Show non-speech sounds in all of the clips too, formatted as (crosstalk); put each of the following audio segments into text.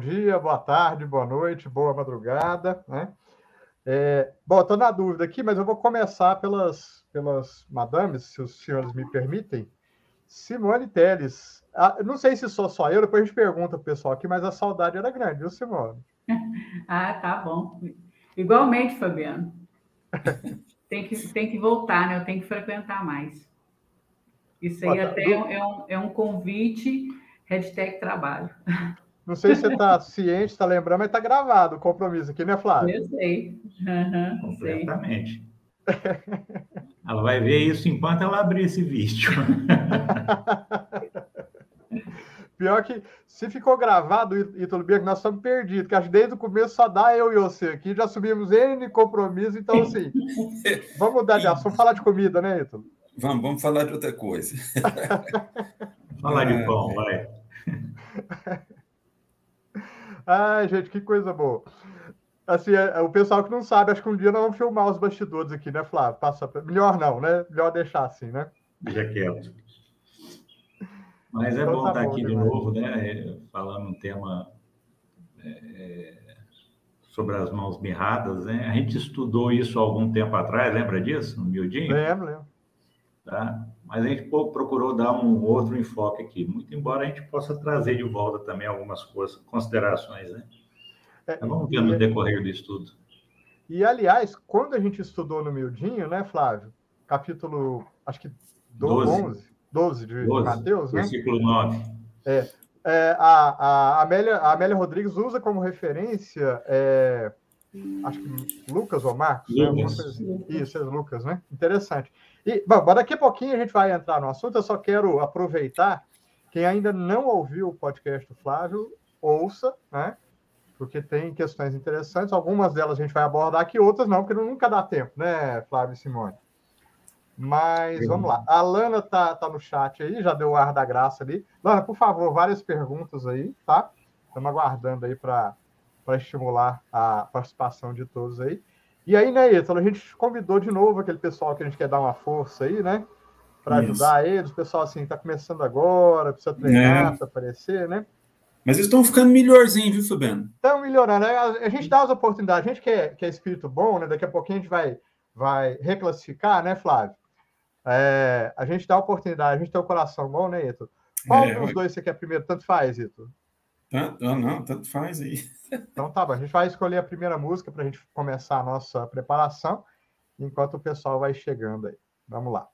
dia, boa tarde, boa noite, boa madrugada, né? É, bom, estou na dúvida aqui, mas eu vou começar pelas, pelas madames, se os senhores me permitem. Simone Teles. Ah, não sei se sou só eu, depois a gente pergunta para o pessoal aqui, mas a saudade era grande, viu, Simone? (laughs) ah, tá bom. Igualmente, Fabiano. (laughs) tem, que, tem que voltar, né? Eu tenho que frequentar mais. Isso aí até do... é, um, é um convite, hashtag trabalho. (laughs) Não sei se você está (laughs) ciente, está lembrando, mas está gravado o compromisso aqui, né, Flávio? Eu sei. Uhum, Completamente. (laughs) ela vai ver isso enquanto ela abrir esse vídeo. (laughs) Pior que se ficou gravado, Ítalo Bianco, nós estamos perdidos, que acho que desde o começo só dá eu e você aqui, já subimos N compromisso, então assim, vamos mudar de assunto, vamos falar de comida, né, Ítalo? Vamos, vamos falar de outra coisa. falar de pão, vai. Ai, gente, que coisa boa. Assim, é, é, o pessoal que não sabe, acho que um dia nós vamos filmar os bastidores aqui, né, Flávio? Passa pra... Melhor não, né? Melhor deixar assim, né? Deixa quieto. Mas é então, bom tá estar bom, aqui de novo, né? Falando um tema é, sobre as mãos mirradas, né? A gente estudou isso há algum tempo atrás, lembra disso, no miudinho? Lembro, lembro. Tá? Mas a gente procurou dar um outro enfoque aqui, muito embora a gente possa trazer de volta também algumas coisas, considerações, né? É, vamos ver no decorrer do estudo. E, aliás, quando a gente estudou no Miudinho, né, Flávio? Capítulo, acho que 12, 11, 12 de 12, Mateus, né? Versículo 9. É, é, a, a, Amélia, a Amélia Rodrigues usa como referência, é, acho que Lucas ou Marcos? Né? Lucas. Né? Isso, é Lucas, né? Interessante. E, bom, daqui a pouquinho a gente vai entrar no assunto, eu só quero aproveitar, quem ainda não ouviu o podcast do Flávio, ouça, né? Porque tem questões interessantes, algumas delas a gente vai abordar aqui, outras não, porque nunca dá tempo, né, Flávio e Simone? Mas vamos lá. A Lana tá, tá no chat aí, já deu o ar da graça ali. Lana, por favor, várias perguntas aí, tá? Estamos aguardando aí para estimular a participação de todos aí. E aí, né, Ítalo, a gente convidou de novo aquele pessoal que a gente quer dar uma força aí, né? Para ajudar eles. O pessoal, assim, está começando agora, precisa treinar, é. precisa aparecer, né? Mas eles estão ficando melhorzinho, viu, Fabiano? Estão melhorando. Né? A gente dá as oportunidades. A gente que é, que é espírito bom, né? Daqui a pouquinho a gente vai, vai reclassificar, né, Flávio? É, a gente dá a oportunidade, a gente tem o coração bom, né, Ito? Qual é, dos dois você quer primeiro? Tanto faz, Ito? Tanto, ah, não, tanto faz aí. (laughs) Então tá bom, a gente vai escolher a primeira música para a gente começar a nossa preparação, enquanto o pessoal vai chegando aí. Vamos lá.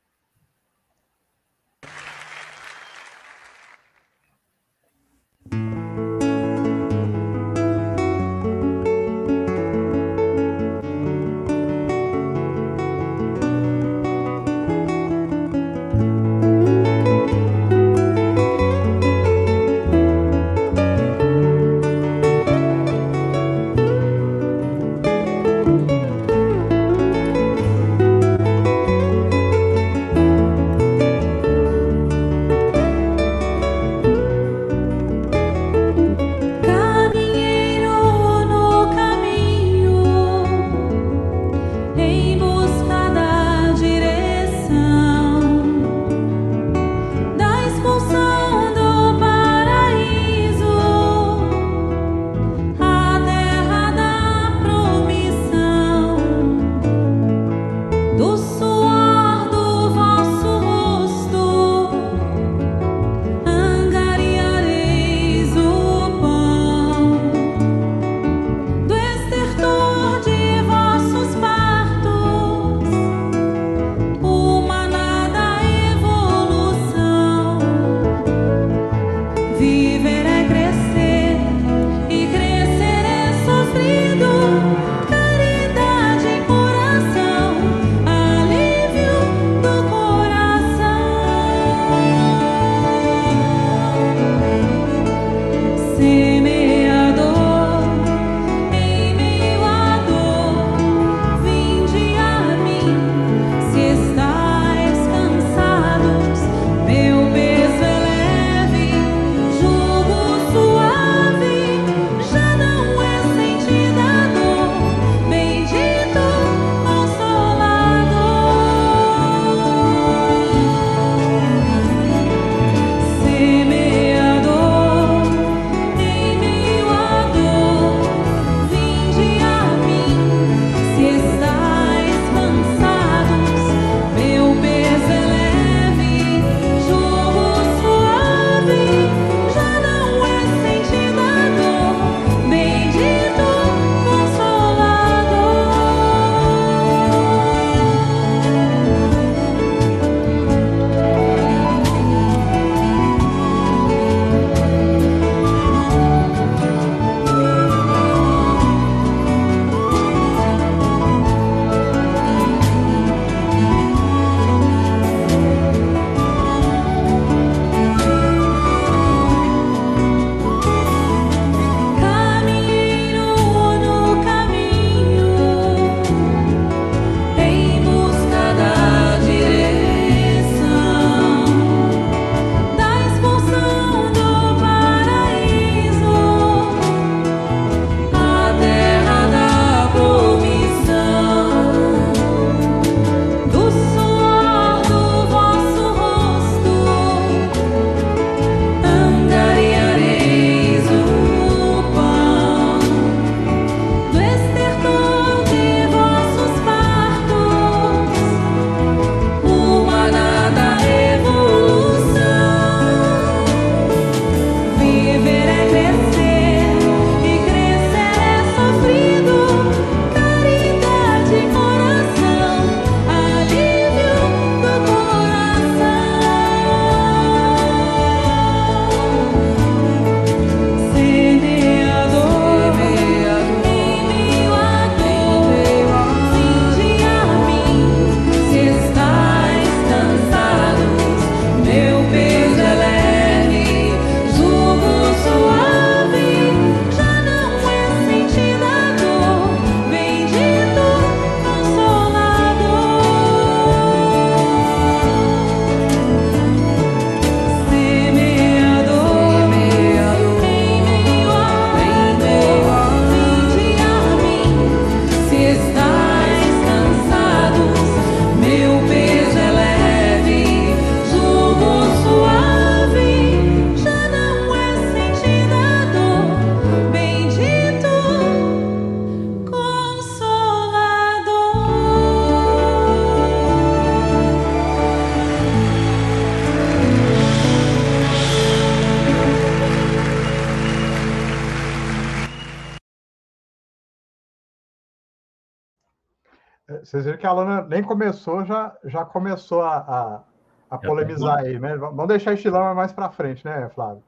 Que a Alana nem começou, já, já começou a, a, a tá polemizar tá aí, né? Vamos deixar esse lama mais para frente, né, Flávio?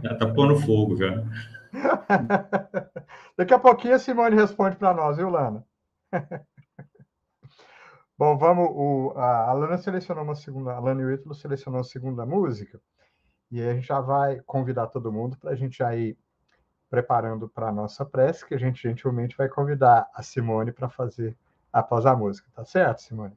Já tá pondo fogo já. (laughs) Daqui a pouquinho a Simone responde para nós, viu, Lana? (laughs) Bom, vamos. O, a Alana selecionou uma segunda, a Alana e o Ítalo selecionou a segunda música, e aí a gente já vai convidar todo mundo para a gente já ir preparando para a nossa prece, que a gente gentilmente vai convidar a Simone para fazer após a música, tá certo, Simone?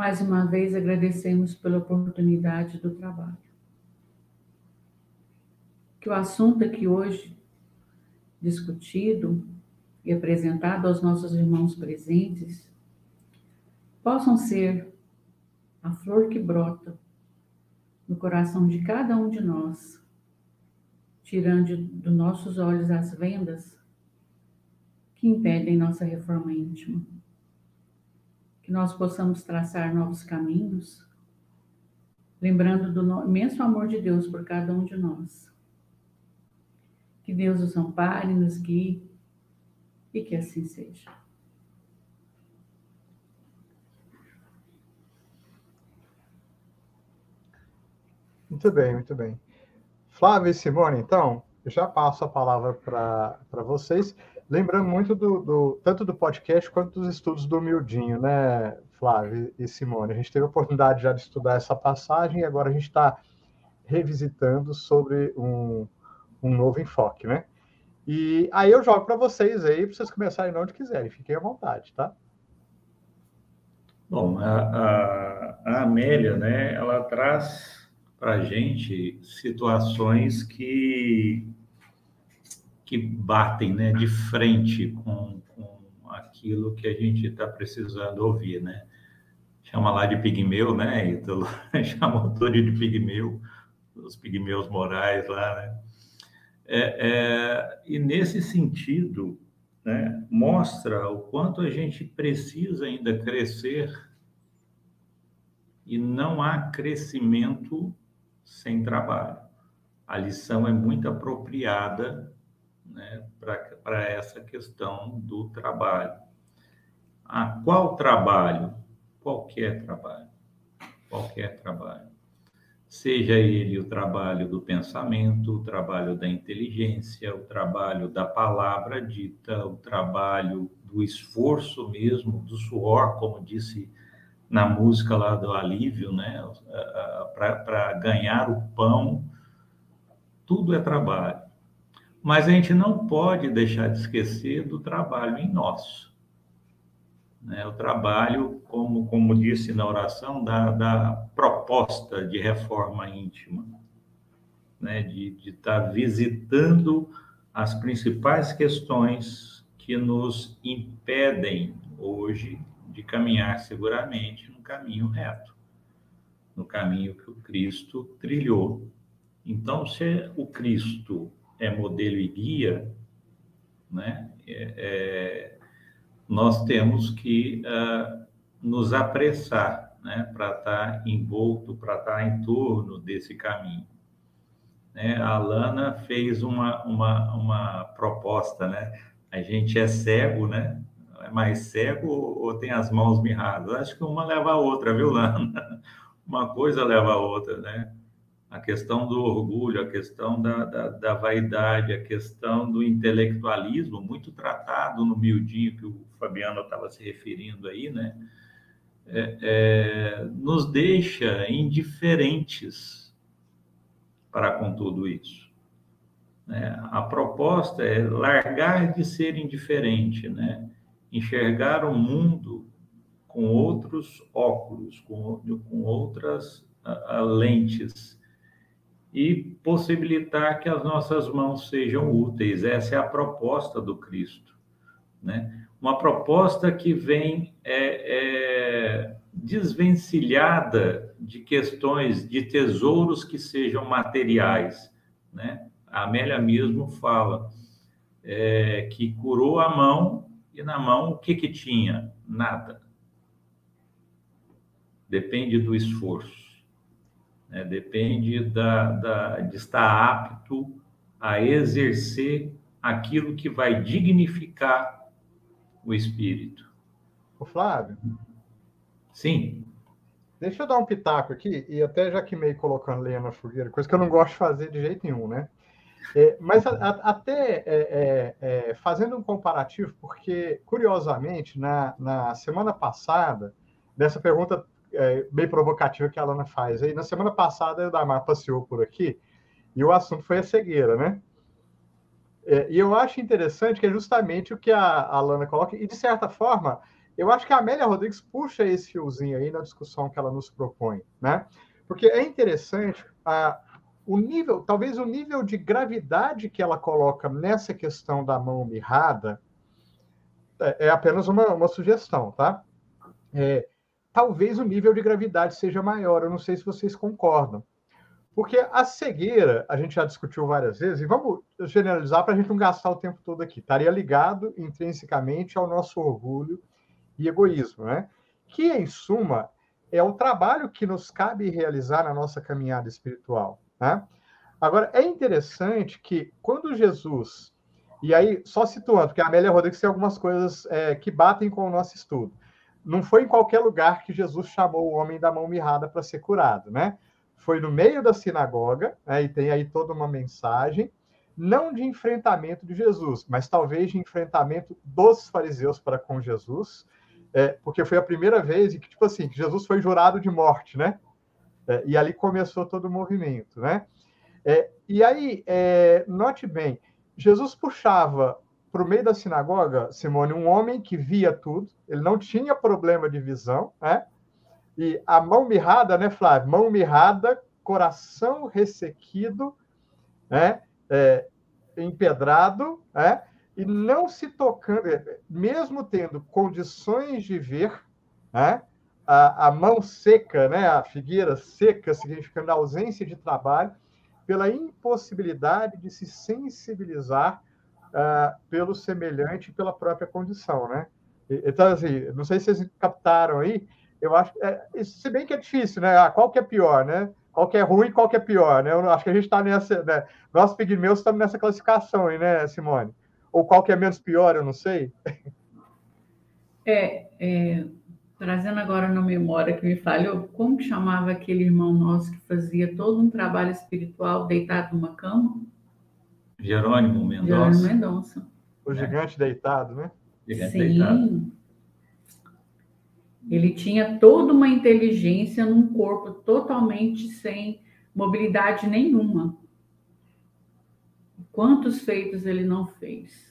mais uma vez agradecemos pela oportunidade do trabalho. Que o assunto aqui hoje discutido e apresentado aos nossos irmãos presentes possam ser a flor que brota no coração de cada um de nós, tirando dos nossos olhos as vendas que impedem nossa reforma íntima. Que nós possamos traçar novos caminhos, lembrando do imenso amor de Deus por cada um de nós. Que Deus nos ampare, nos guie e que assim seja. Muito bem, muito bem. Flávio e Simone, então, eu já passo a palavra para vocês. Lembrando muito do, do- tanto do podcast quanto dos estudos do Mildinho, né, Flávio e Simone? A gente teve a oportunidade já de estudar essa passagem e agora a gente está revisitando sobre um, um novo enfoque, né? E aí eu jogo para vocês aí, para vocês começarem onde quiserem, fiquem à vontade, tá? Bom, a, a, a Amélia, né, ela traz para a gente situações que, que batem né, de frente com, com aquilo que a gente está precisando ouvir, né? Chama lá de pigmeu, né, Ítalo? (laughs) Chamou todo de pigmeu, os pigmeus morais lá, né? É, é, e nesse sentido, né, mostra o quanto a gente precisa ainda crescer e não há crescimento sem trabalho. A lição é muito apropriada né, para essa questão do trabalho. Ah, qual trabalho? Qualquer trabalho. Qualquer trabalho. Seja ele o trabalho do pensamento, o trabalho da inteligência, o trabalho da palavra dita, o trabalho do esforço mesmo, do suor, como disse na música lá do alívio, né? Para ganhar o pão, tudo é trabalho. Mas a gente não pode deixar de esquecer do trabalho em nós. Né? O trabalho, como, como disse na oração, da, da proposta de reforma íntima, né? de estar tá visitando as principais questões que nos impedem hoje de caminhar seguramente no caminho reto, no caminho que o Cristo trilhou. Então, se o Cristo é modelo e guia, né, é, é, nós temos que uh, nos apressar né, para estar envolto, para estar em torno desse caminho. Né? A Alana fez uma, uma, uma proposta, né? A gente é cego, né? é mais cego ou tem as mãos mirradas? Acho que uma leva a outra, viu, Lana? (laughs) Uma coisa leva a outra, né? A questão do orgulho, a questão da, da, da vaidade, a questão do intelectualismo, muito tratado no miudinho que o Fabiano estava se referindo aí, né? É, é, nos deixa indiferentes para com tudo isso. Né? A proposta é largar de ser indiferente, né? enxergar o mundo com outros óculos, com, com outras uh, lentes e possibilitar que as nossas mãos sejam úteis. Essa é a proposta do Cristo, né? Uma proposta que vem é, é, desvencilhada de questões de tesouros que sejam materiais, né? A Amélia mesmo fala é, que curou a mão e na mão o que que tinha? Nada. Depende do esforço né? depende da, da, de estar apto a exercer aquilo que vai dignificar o espírito. O Flávio? Sim. Deixa eu dar um pitaco aqui, e até já que meio colocando lenha na fogueira, coisa que eu não gosto de fazer de jeito nenhum, né? É, mas a, a, até é, é, é, fazendo um comparativo, porque, curiosamente, na, na semana passada, dessa pergunta é, bem provocativa que a Alana faz. Aí, na semana passada, o Damar passeou por aqui e o assunto foi a cegueira, né? É, e eu acho interessante que é justamente o que a Alana coloca, e de certa forma, eu acho que a Amélia Rodrigues puxa esse fiozinho aí na discussão que ela nos propõe, né? Porque é interessante a, o nível, talvez o nível de gravidade que ela coloca nessa questão da mão mirrada é, é apenas uma, uma sugestão, tá? É, talvez o nível de gravidade seja maior. Eu não sei se vocês concordam. Porque a cegueira, a gente já discutiu várias vezes, e vamos generalizar para a gente não gastar o tempo todo aqui. Estaria ligado intrinsecamente ao nosso orgulho e egoísmo, né? Que, em suma, é o trabalho que nos cabe realizar na nossa caminhada espiritual, né? Agora, é interessante que quando Jesus, e aí, só situando, porque a Amélia Rodrigues tem algumas coisas é, que batem com o nosso estudo não foi em qualquer lugar que Jesus chamou o homem da mão mirrada para ser curado, né? Foi no meio da sinagoga, né? e tem aí toda uma mensagem, não de enfrentamento de Jesus, mas talvez de enfrentamento dos fariseus para com Jesus, é, porque foi a primeira vez que, tipo assim, Jesus foi jurado de morte, né? É, e ali começou todo o movimento, né? É, e aí, é, note bem, Jesus puxava para o meio da sinagoga, Simone, um homem que via tudo, ele não tinha problema de visão, né? E a mão mirrada, né, Flávio? Mão mirrada, coração ressequido, né? É, empedrado, né? E não se tocando, mesmo tendo condições de ver, né? A, a mão seca, né? A figueira seca, significando ausência de trabalho, pela impossibilidade de se sensibilizar uh, pelo semelhante e pela própria condição, né? Então, assim, não sei se vocês captaram aí, eu acho, é, se bem que é difícil, né? Ah, qual que é pior, né? Qual que é ruim, qual que é pior, né? Eu acho que a gente está nessa, né? Nós pigmeus estamos nessa classificação aí, né, Simone? Ou qual que é menos pior, eu não sei. É, é, trazendo agora na memória que me falhou, como que chamava aquele irmão nosso que fazia todo um trabalho espiritual deitado numa cama? Jerônimo Mendonça. Jerônimo Mendonça. O gigante é. deitado, né? Gigante Sim. Deitado. Ele tinha toda uma inteligência num corpo totalmente sem mobilidade nenhuma. Quantos feitos ele não fez?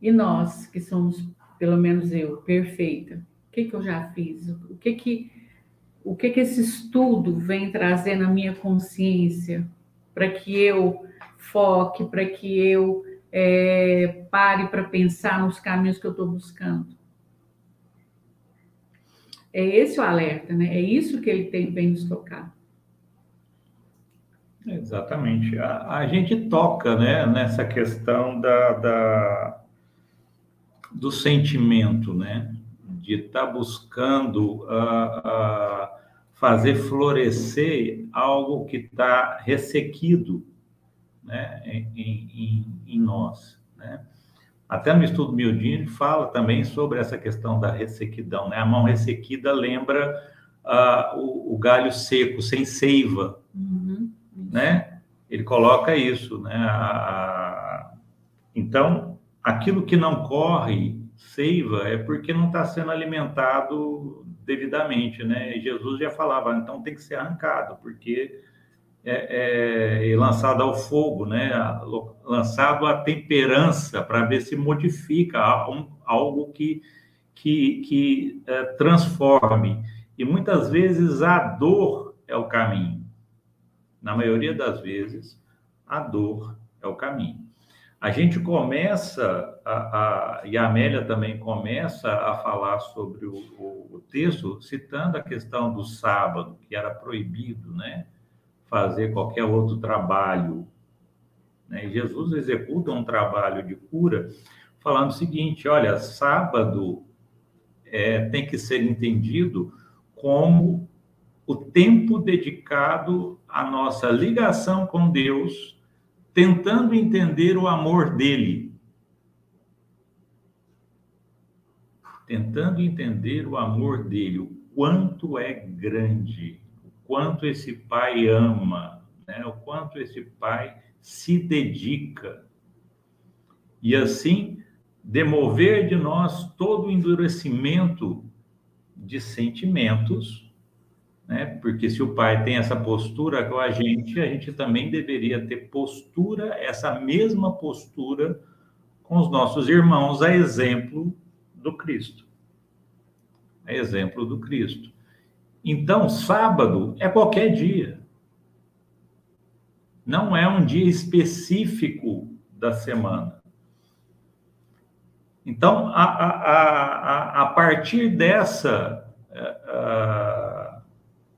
E nós, que somos, pelo menos eu, perfeita, o que, que eu já fiz? O que que, o que que esse estudo vem trazer na minha consciência para que eu foque, para que eu é, pare para pensar nos caminhos que eu estou buscando. É esse o alerta, né? É isso que ele tem, vem nos tocar. Exatamente. A, a, gente toca né, nessa questão da, da do sentimento, né? De estar tá buscando uh, uh, fazer florescer algo que está ressequido né, em, em, em nós. Né? Até no estudo Miodini ele fala também sobre essa questão da ressequidão. Né? A mão ressequida lembra uh, o, o, galho seco, sem seiva. Uhum. Né? Ele coloca isso. Né? A, a... Então, aquilo que não corre seiva é porque não está sendo alimentado devidamente. Né? Jesus já falava, então tem que ser arrancado, porque é, é, lançado ao fogo, né? lançado à temperança para ver se modifica algo que, que, que é, transforme. E muitas vezes a dor é o caminho. Na maioria das vezes, a dor é o caminho. A gente começa, a, a, e a Amélia também começa a falar sobre o, o, o, texto, citando a questão do sábado, que era proibido, né? Fazer qualquer outro trabalho. Né? Jesus executa um trabalho de cura, falando o seguinte: olha, sábado é, tem que ser entendido como o tempo dedicado à nossa ligação com Deus tentando entender o amor dele. Tentando entender o amor dele, o quanto é grande, quanto esse pai ama, né? o quanto esse pai se dedica. E assim, demover de nós todo o endurecimento de sentimentos né? Porque se o pai tem essa postura com a gente, a gente também deveria ter postura, essa mesma postura com os nossos irmãos, a exemplo do Cristo. A exemplo do Cristo. Então, sábado é qualquer dia. Não é um dia específico da semana. Então, a, a, a, a partir dessa. A,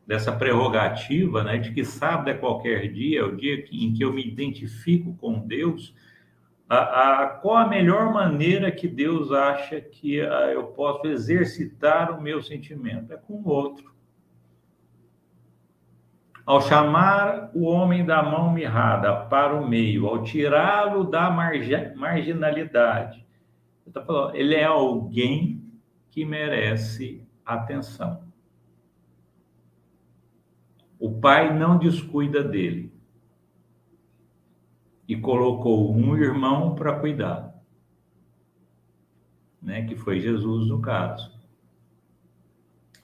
dessa prerrogativa, né, de que sábado é qualquer dia, é o dia em que eu me identifico com Deus, a, a, qual a melhor maneira que Deus acha que a, eu posso exercitar o meu sentimento? É com o outro. Ao chamar o homem da mão mirrada para o meio, ao tirá-lo da margi marginalidade, ele é alguém que merece atenção. O pai não descuida dele e colocou um irmão para cuidar, né? Que foi Jesus no caso,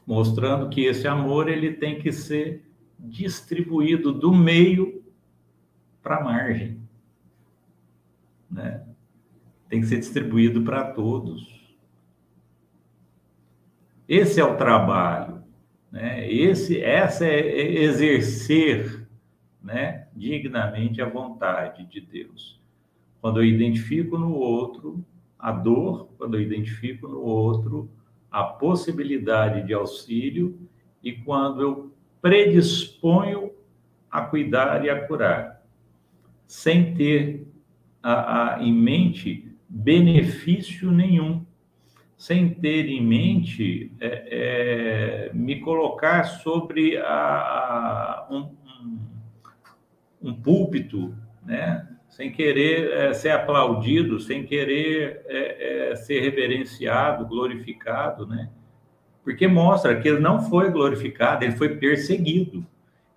mostrando que esse amor ele tem que ser distribuído do meio para a margem, né? Tem que ser distribuído para todos. Esse é o trabalho né? Esse, essa é exercer né, dignamente a vontade de Deus. Quando eu identifico no outro a dor, quando eu identifico no outro a possibilidade de auxílio e quando eu predisponho a cuidar e a curar, sem ter a, a, em mente benefício nenhum sem ter em mente é, é, me colocar sobre a, um, um, um, púlpito, né? sem querer é, ser aplaudido, sem querer é, é, ser reverenciado, glorificado, né? Porque mostra que ele não foi glorificado, ele foi perseguido.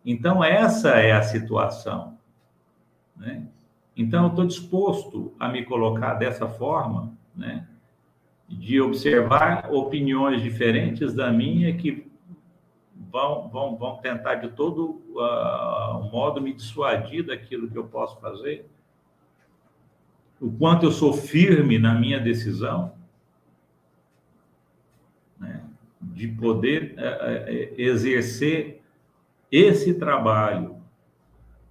Então, essa é a situação. Né? Então, eu estou disposto a me colocar dessa forma, né? de observar opiniões diferentes da minha que vão, vão, vão tentar de todo uh, modo me dissuadir daquilo que eu posso fazer, o quanto eu sou firme na minha decisão, né, de poder uh, exercer esse trabalho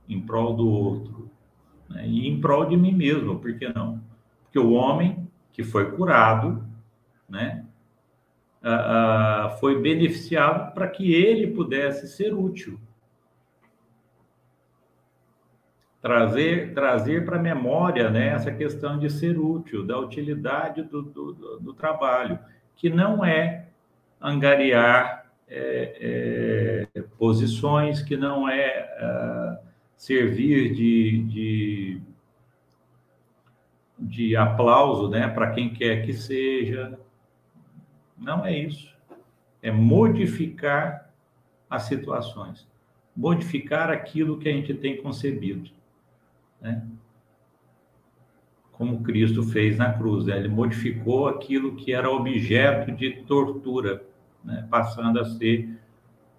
em prol do outro né, e em prol de mim mesmo, por que não? Porque o homem que foi curado, né? Foi beneficiado para que ele pudesse ser útil. Trazer, trazer para a memória né, essa questão de ser útil, da utilidade do, do, do trabalho, que não é angariar é, é, posições, que não é uh, servir de, de de aplauso, né, para quem quer que seja. Não é isso. É modificar as situações, modificar aquilo que a gente tem concebido, né? Como Cristo fez na cruz, né? ele modificou aquilo que era objeto de tortura, né? passando a ser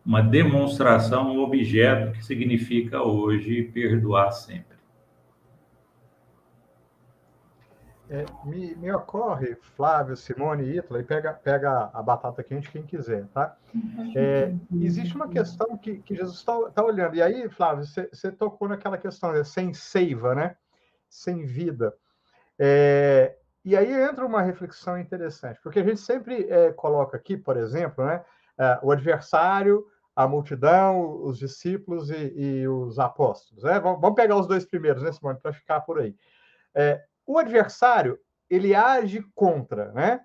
uma demonstração, um objeto que significa hoje perdoar sempre. É, me, me, ocorre, Flávio, Simone e e pega, pega a batata quente quem quiser, tá? É, existe uma questão que, que Jesus está tá olhando, e aí, Flávio, você tocou naquela questão, né, sem seiva, né? Sem vida. É, e aí entra uma reflexão interessante, porque a gente sempre é, coloca aqui, por exemplo, né, é, o adversário, a multidão, os discípulos e, e os apóstolos. Né? Vamos pegar os dois primeiros nesse momento para ficar por aí. É, o adversário, ele age contra, né?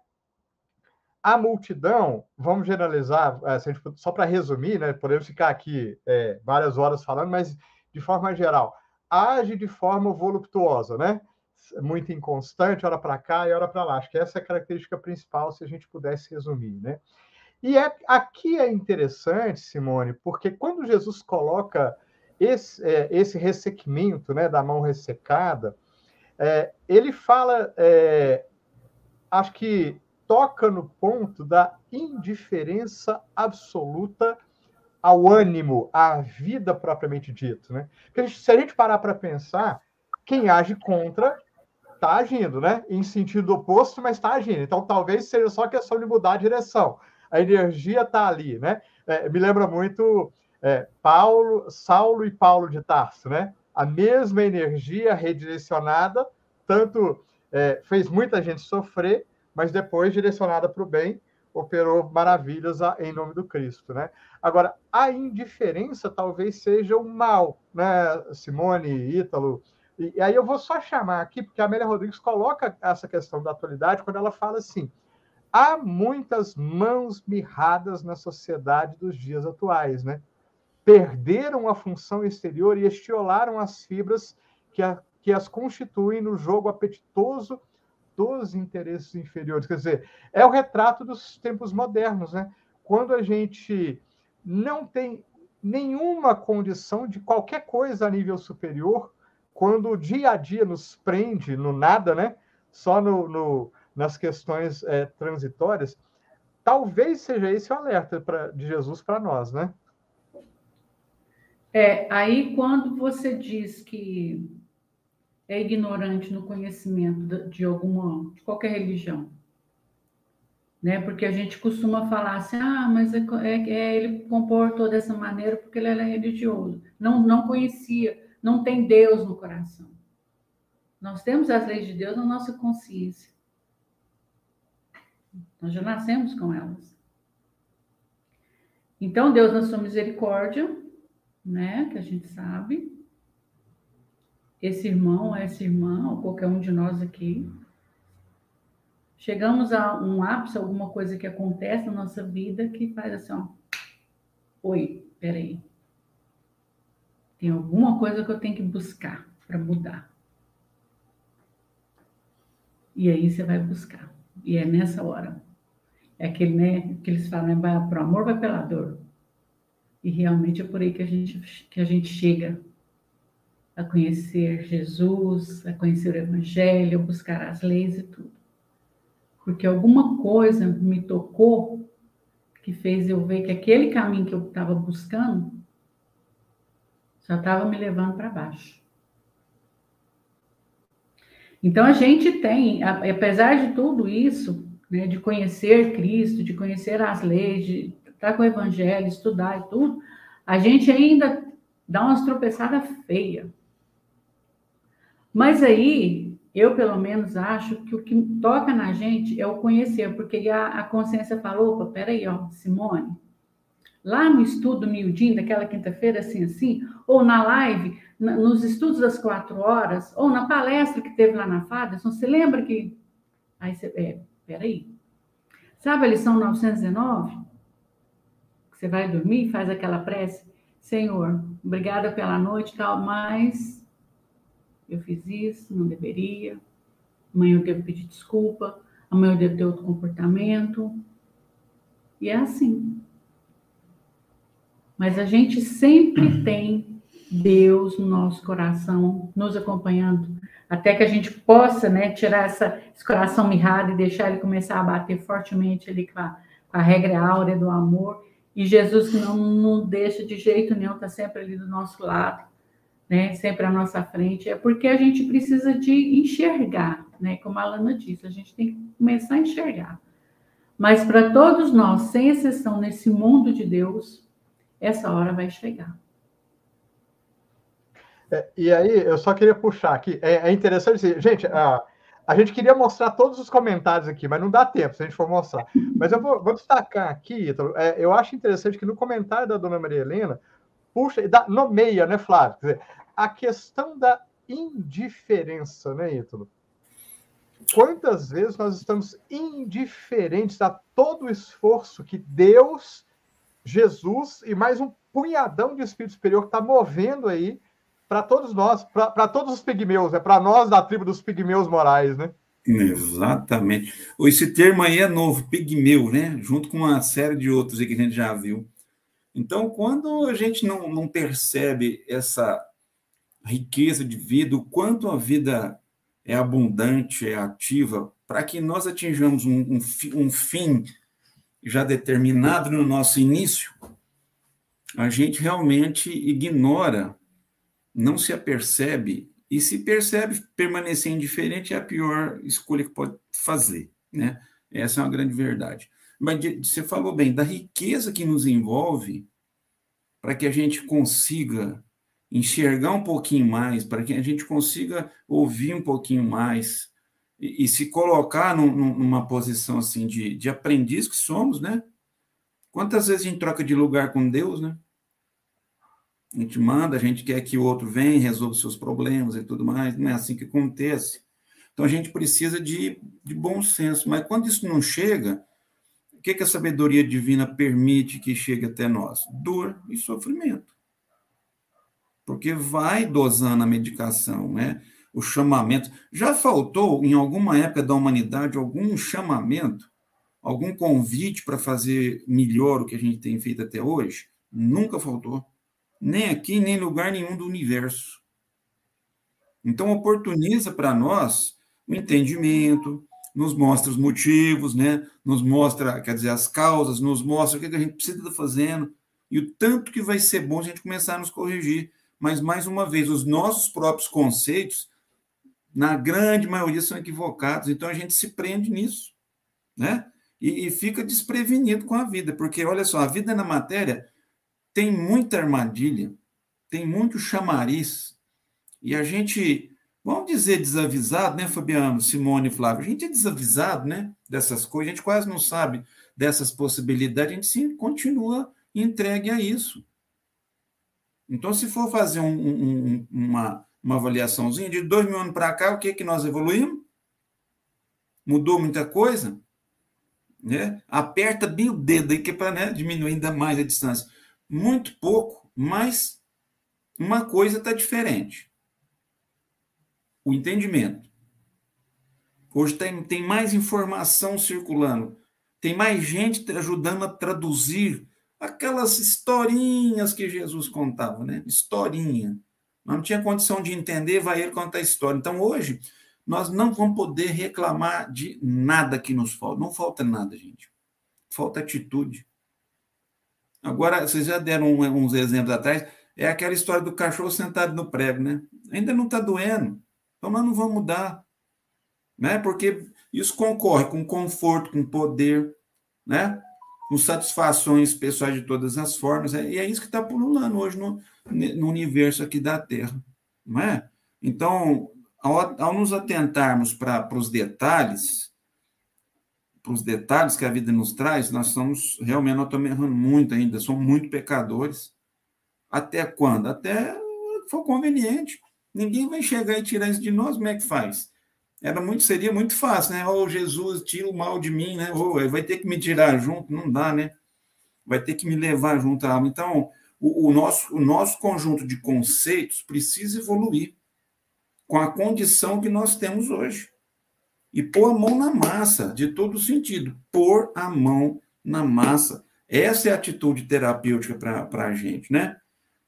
A multidão, vamos generalizar, é, só para resumir, né? Podemos ficar aqui é, várias horas falando, mas de forma geral, age de forma voluptuosa, né? Muito inconstante, hora para cá e hora para lá. Acho que essa é a característica principal, se a gente pudesse resumir, né? E é, aqui é interessante, Simone, porque quando Jesus coloca esse, é, esse ressequimento né, da mão ressecada, é, ele fala, é, acho que toca no ponto da indiferença absoluta ao ânimo, à vida propriamente dito. Né? Porque se a gente parar para pensar, quem age contra está agindo, né? Em sentido oposto, mas está agindo. Então, talvez seja só questão de mudar a direção. A energia está ali, né? É, me lembra muito é, Paulo, Saulo e Paulo de Tarso, né? a mesma energia redirecionada, tanto é, fez muita gente sofrer, mas depois direcionada para o bem, operou maravilhas em nome do Cristo, né? Agora, a indiferença talvez seja o mal, né, Simone, Ítalo? E, aí eu vou só chamar aqui, porque a Amélia Rodrigues coloca essa questão da atualidade quando ela fala assim: há muitas mãos mirradas na sociedade dos dias atuais, né? perderam a função exterior e estiolaram as fibras que, a, que as constituem no jogo apetitoso dos interesses inferiores. Quer dizer, é o retrato dos tempos modernos, né? Quando a gente não tem nenhuma condição de qualquer coisa a nível superior, quando o dia a dia nos prende no nada, né? Só no, no nas questões é, transitórias, talvez seja esse o alerta pra, de Jesus para nós, né? É, aí quando você diz que é ignorante no conhecimento de alguma, de qualquer religião, né? Porque a gente costuma falar assim, ah, mas é, é, é, ele comportou dessa maneira porque ele era religioso, não, não conhecia, não tem Deus no coração. Nós temos as leis de Deus na nossa consciência. Nós já nascemos com elas. Então, Deus, na sua misericórdia, né? Que a gente sabe. Esse irmão, essa irmã, ou qualquer um de nós aqui, chegamos a um ápice, alguma coisa que acontece na nossa vida que faz assim, ó. Oi, peraí. Tem alguma coisa que eu tenho que buscar para mudar. E aí você vai buscar. E é nessa hora. É aquele, né, que eles falam, né, para o amor vai pela dor. E realmente é por aí que a gente, que a gente chega a conhecer Jesus, a conhecer o Evangelho, a buscar as leis e tudo. Porque alguma coisa me tocou que fez eu ver que aquele caminho que eu estava buscando só estava me levando para baixo. Então a gente tem, apesar de tudo isso, né, de conhecer Cristo, de conhecer as leis, de estar com o evangelho, estudar e tudo, a gente ainda dá umas tropeçadas feias. Mas aí, eu pelo menos acho que o que toca na gente é o conhecer, porque a, a consciência falou, opa, peraí, ó, Simone, lá no estudo miudinho daquela quinta-feira, assim, assim, ou na live, na, nos estudos das quatro horas, ou na palestra que teve lá na Faderson, você lembra que... Aí você, é, peraí. Sabe a lição 919? Você vai dormir, faz aquela prece, Senhor, obrigada pela noite tal, mas eu fiz isso, não deveria. Amanhã eu devo pedir desculpa, amanhã eu devo ter outro comportamento. E é assim. Mas a gente sempre tem Deus no nosso coração, nos acompanhando, até que a gente possa né, tirar essa, esse coração mirrado e deixar ele começar a bater fortemente ali com a, com a regra áurea do amor e Jesus não, não deixa de jeito nenhum, está sempre ali do nosso lado, né, sempre à nossa frente, é porque a gente precisa de enxergar, né? Como a Alana disse, a gente tem que começar a enxergar. Mas para todos nós, sem exceção, nesse mundo de Deus, essa hora vai chegar. É, e aí, eu só queria puxar aqui, é, é interessante, gente, a, a gente queria mostrar todos os comentários aqui, mas não dá tempo se a gente for mostrar. Mas eu vou, vou destacar aqui, Ítalo, é, eu acho interessante que no comentário da dona Maria Helena, puxa, dá, nomeia, né, Flávio? Quer dizer, a questão da indiferença, né, Ítalo? Quantas vezes nós estamos indiferentes a todo o esforço que Deus, Jesus e mais um punhadão de espírito superior está movendo aí para todos nós, para todos os pigmeus, é né? para nós da tribo dos pigmeus morais, né? Exatamente. Esse termo aí é novo, pigmeu, né? Junto com uma série de outros que a gente já viu. Então, quando a gente não, não percebe essa riqueza de vida, o quanto a vida é abundante, é ativa, para que nós atinjamos um, um, um fim já determinado no nosso início, a gente realmente ignora não se apercebe, e se percebe, permanecer indiferente é a pior escolha que pode fazer, né? Essa é uma grande verdade. Mas você falou bem, da riqueza que nos envolve, para que a gente consiga enxergar um pouquinho mais, para que a gente consiga ouvir um pouquinho mais e, e se colocar num, numa posição assim de, de aprendiz que somos, né? Quantas vezes a gente troca de lugar com Deus, né? A gente manda, a gente quer que o outro venha, resolva seus problemas e tudo mais. Não é assim que acontece. Então a gente precisa de, de bom senso. Mas quando isso não chega, o que, que a sabedoria divina permite que chegue até nós? Dor e sofrimento. Porque vai dosando a medicação, né? O chamamento. Já faltou, em alguma época da humanidade, algum chamamento, algum convite para fazer melhor o que a gente tem feito até hoje? Nunca faltou nem aqui, nem em lugar nenhum do universo. Então, oportuniza para nós o entendimento, nos mostra os motivos, né? nos mostra, quer dizer, as causas, nos mostra o que a gente precisa estar fazendo e o tanto que vai ser bom a gente começar a nos corrigir. Mas, mais uma vez, os nossos próprios conceitos, na grande maioria, são equivocados. Então, a gente se prende nisso, né? E, e fica desprevenido com a vida, porque, olha só, a vida na matéria tem muita armadilha, tem muito chamariz, e a gente, vamos dizer desavisado, né, Fabiano, Simone e Flávio? A gente é desavisado, né, dessas coisas, a gente quase não sabe dessas possibilidades, a gente sim, continua entregue a isso. Então, se for fazer um, um, uma, uma avaliaçãozinha, de dois mil anos para cá, o que, que nós evoluímos? Mudou muita coisa? Né? Aperta bem o dedo aí, que é para né, diminuir ainda mais a distância muito pouco, mas uma coisa está diferente. O entendimento. Hoje tem, tem mais informação circulando, tem mais gente ajudando a traduzir aquelas historinhas que Jesus contava, né? Historinha. Não tinha condição de entender, vai ele contar a história. Então, hoje, nós não vamos poder reclamar de nada que nos falta. Não falta nada, gente. Falta atitude. Agora, vocês já deram uns exemplos atrás, é aquela história do cachorro sentado no prego, né? Ainda não está doendo, então nós não vamos mudar, né? Porque isso concorre com conforto, com poder, né? Com satisfações pessoais de todas as formas, e é isso que está pululando hoje no, no universo aqui da Terra, não é? Então, ao, ao nos atentarmos para os detalhes, para os detalhes que a vida nos traz, nós somos realmente nós estamos errando muito ainda, somos muito pecadores. Até quando? Até for conveniente. Ninguém vai chegar e tirar isso de nós, como é que faz? Era muito, seria muito fácil, né? Oh, Jesus, tira o mal de mim, né? Oh, vai ter que me tirar junto, não dá, né? Vai ter que me levar junto à alma. Então, o, o, nosso, o nosso conjunto de conceitos precisa evoluir com a condição que nós temos hoje e pôr a mão na massa, de todo sentido. Pôr a mão na massa. Essa é a atitude terapêutica para a gente, né?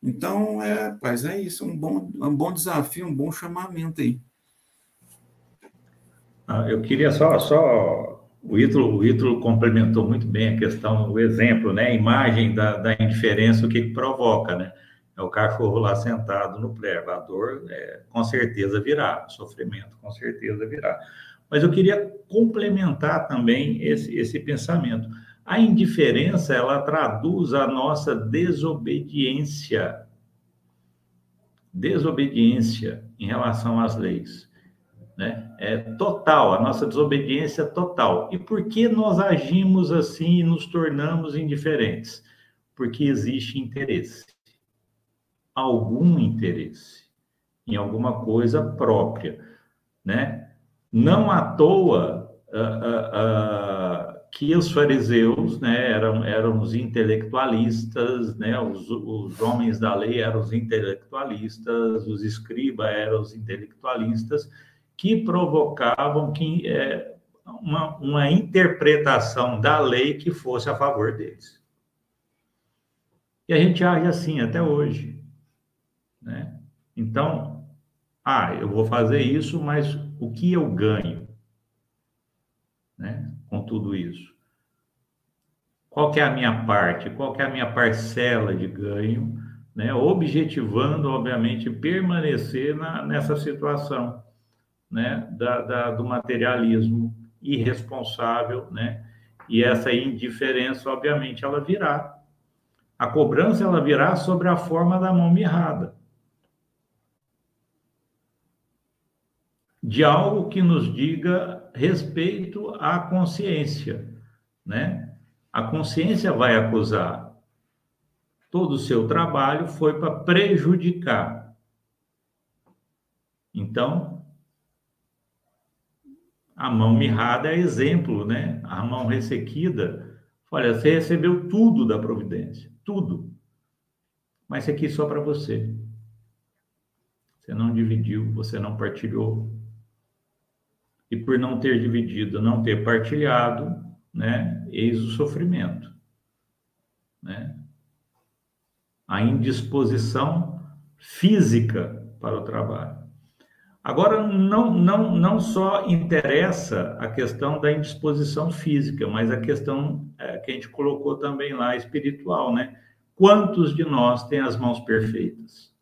Então, é, mas é isso, um bom, um bom desafio, um bom chamamento aí. Ah, eu queria só, só o Ítalo, o Ítalo complementou muito bem a questão, o exemplo, né? A imagem da, da indiferença, o que, que provoca, né? É o cachorro lá sentado no prego. A dor, é, com certeza, virá. O sofrimento, com certeza, virá. Mas eu queria complementar também esse, esse pensamento. A indiferença, ela traduz a nossa desobediência. Desobediência em relação às leis. Né? É total, a nossa desobediência é total. E por que nós agimos assim e nos tornamos indiferentes? Porque existe interesse. Algum interesse em alguma coisa própria, né? Não à toa uh, uh, uh, que os fariseus, né, eram, eram os intelectualistas, né, os, os homens da lei eram os intelectualistas, os escribas eram os intelectualistas, que provocavam que, é, uma, uma interpretação da lei que fosse a favor deles. E a gente age assim até hoje. Né? Então, ah, eu vou fazer isso, mas o que eu ganho né, com tudo isso? Qual é a minha parte? Qual é a minha parcela de ganho? Né, objetivando, obviamente, permanecer na, nessa situação né, da, da, do materialismo irresponsável, né? E essa indiferença, obviamente, ela virá. A cobrança ela virá sobre a forma da mão mirrada. De algo que nos diga respeito à consciência, né? A consciência vai acusar. Todo o seu trabalho foi para prejudicar. Então, a mão mirrada é exemplo, né? A mão ressequida. Olha, você recebeu tudo da providência, tudo. Mas isso aqui é só para você. Você não dividiu, você não partilhou. E por não ter dividido, não ter partilhado, né? Eis o sofrimento, né? A indisposição física para o trabalho. Agora, não, não, não só interessa a questão da indisposição física, mas a questão é, que a gente colocou também lá, espiritual, né? Quantos de nós têm as mãos perfeitas?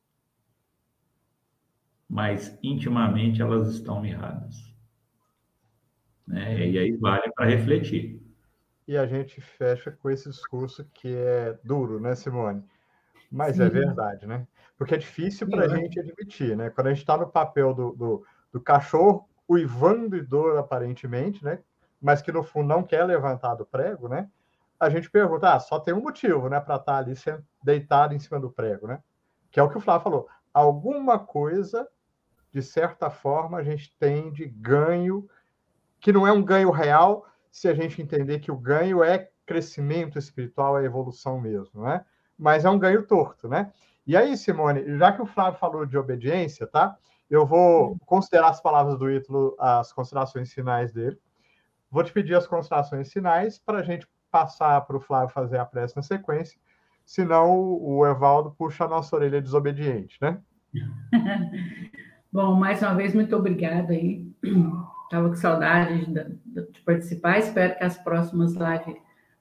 Mas intimamente elas estão mirradas. Né? E aí vale para refletir. E a gente fecha com esse discurso que é duro, né, Simone? Mas é Sim. é verdade, né? Porque é difícil para a gente admitir, né? Quando a gente está no papel do, do, do, cachorro uivando de dor, aparentemente, né? Mas que no fundo não quer levantar do prego, né? A gente pergunta, ah, só tem um motivo, né, para estar tá ali deitado em cima do prego, né? Que é o que o Flávio falou. Alguma coisa, de certa forma, a gente tem de ganho, que não é um ganho real, se a gente entender que o ganho é crescimento espiritual, é evolução mesmo, né? Mas é um ganho torto, né? E aí, Simone, já que o Flávio falou de obediência, tá? Eu vou considerar as palavras do Ítalo, as considerações finais dele. Vou te pedir as considerações finais para a gente passar para o Flávio fazer a prece na sequência, senão o Evaldo puxa a nossa orelha desobediente, né? (laughs) Bom, mais uma vez, muito obrigada aí. Estava com saudade de, de, participar. Espero que as próximas lives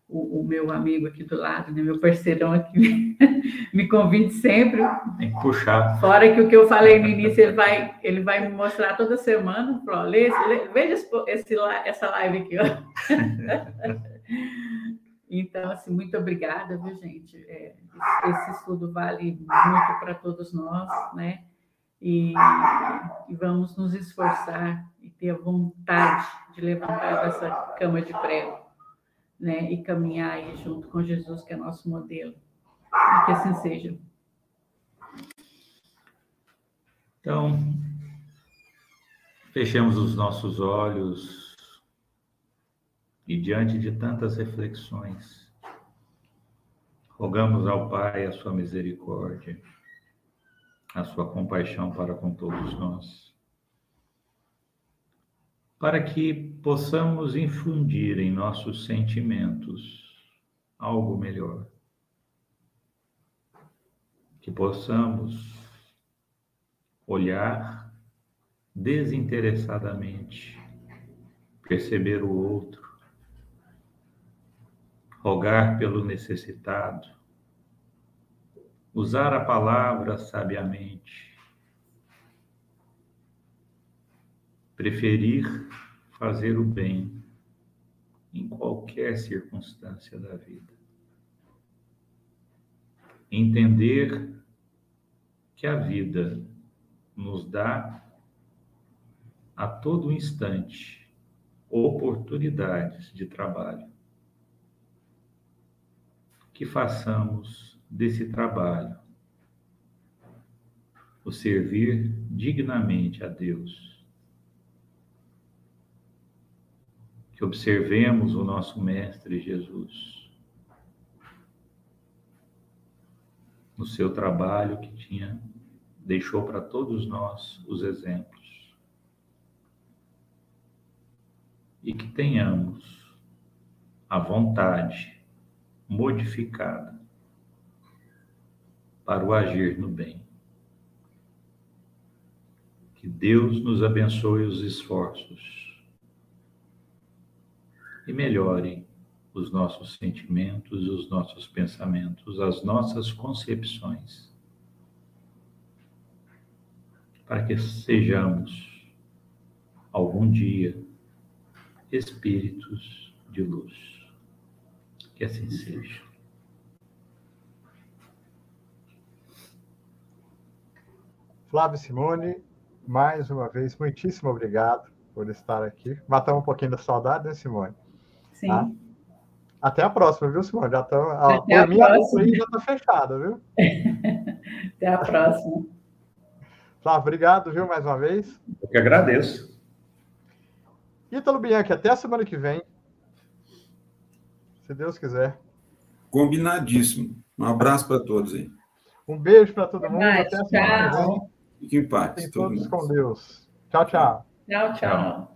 o, o, meu amigo aqui do lado, né, meu parceirão aqui, (laughs) me convide sempre. Tem que puxar. Fora que o que eu falei no início, ele vai, ele vai me mostrar toda semana. Falou, lê, lê, veja esse, essa live aqui. Ó. (laughs) então, assim, muito obrigada, viu, gente? É, esse estudo vale muito para todos nós, né? E, e, vamos nos esforçar e ter a vontade de levantar dessa cama de prego né, e caminhar aí junto com Jesus, que é nosso modelo. Que assim seja. Então, fechemos os nossos olhos e, diante de tantas reflexões, rogamos ao Pai a sua misericórdia, a sua compaixão para com todos nós para que possamos infundir em nossos sentimentos algo melhor. Que possamos olhar desinteressadamente, perceber o outro, rogar pelo necessitado, usar a palavra sabiamente, preferir fazer o bem em qualquer circunstância da vida. Entender que a vida nos dá a todo instante oportunidades de trabalho. Que façamos desse trabalho o servir dignamente a Deus. Que observemos o nosso Mestre Jesus no seu trabalho que tinha deixou para todos nós os exemplos. e que tenhamos a vontade modificada para o agir no bem. Que Deus nos abençoe os esforços e melhore os nossos sentimentos, os nossos pensamentos, as nossas concepções, para que sejamos algum dia espíritos de luz. Que assim seja. Flávio Simone, mais uma vez, muitíssimo obrigado por estar aqui. Matamos um pouquinho da saudade, né, Simone? Sim. Tá? Até a próxima, viu, Simone? Já estamos. A, a minha aí já está fechada, viu? (laughs) Até a próxima. Flávio, obrigado, viu, mais uma vez. Eu que agradeço. Ítalo Bianchi, até a semana que vem. Se Deus quiser. Combinadíssimo. Um abraço para todos aí. Um beijo para todo mundo. até a semana que vem. Fique em paz. Fiquem todos com Deus. Tchau, tchau. Tchau, tchau.